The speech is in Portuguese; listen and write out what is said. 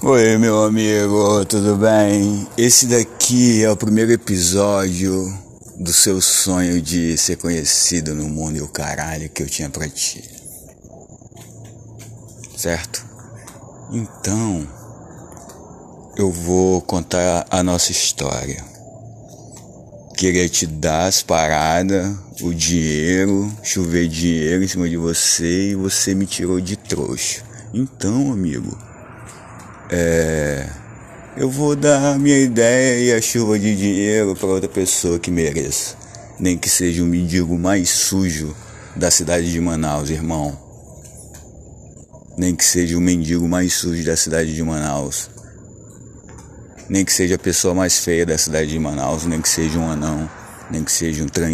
Oi, meu amigo, tudo bem? Esse daqui é o primeiro episódio do seu sonho de ser conhecido no mundo e o caralho que eu tinha pra ti. Certo? Então, eu vou contar a nossa história. Queria te dar as paradas, o dinheiro, chover dinheiro em cima de você e você me tirou de trouxa. Então, amigo é, eu vou dar minha ideia e a chuva de dinheiro para outra pessoa que mereça. Nem que seja o mendigo mais sujo da cidade de Manaus, irmão. Nem que seja o mendigo mais sujo da cidade de Manaus. Nem que seja a pessoa mais feia da cidade de Manaus, nem que seja um anão, nem que seja um trans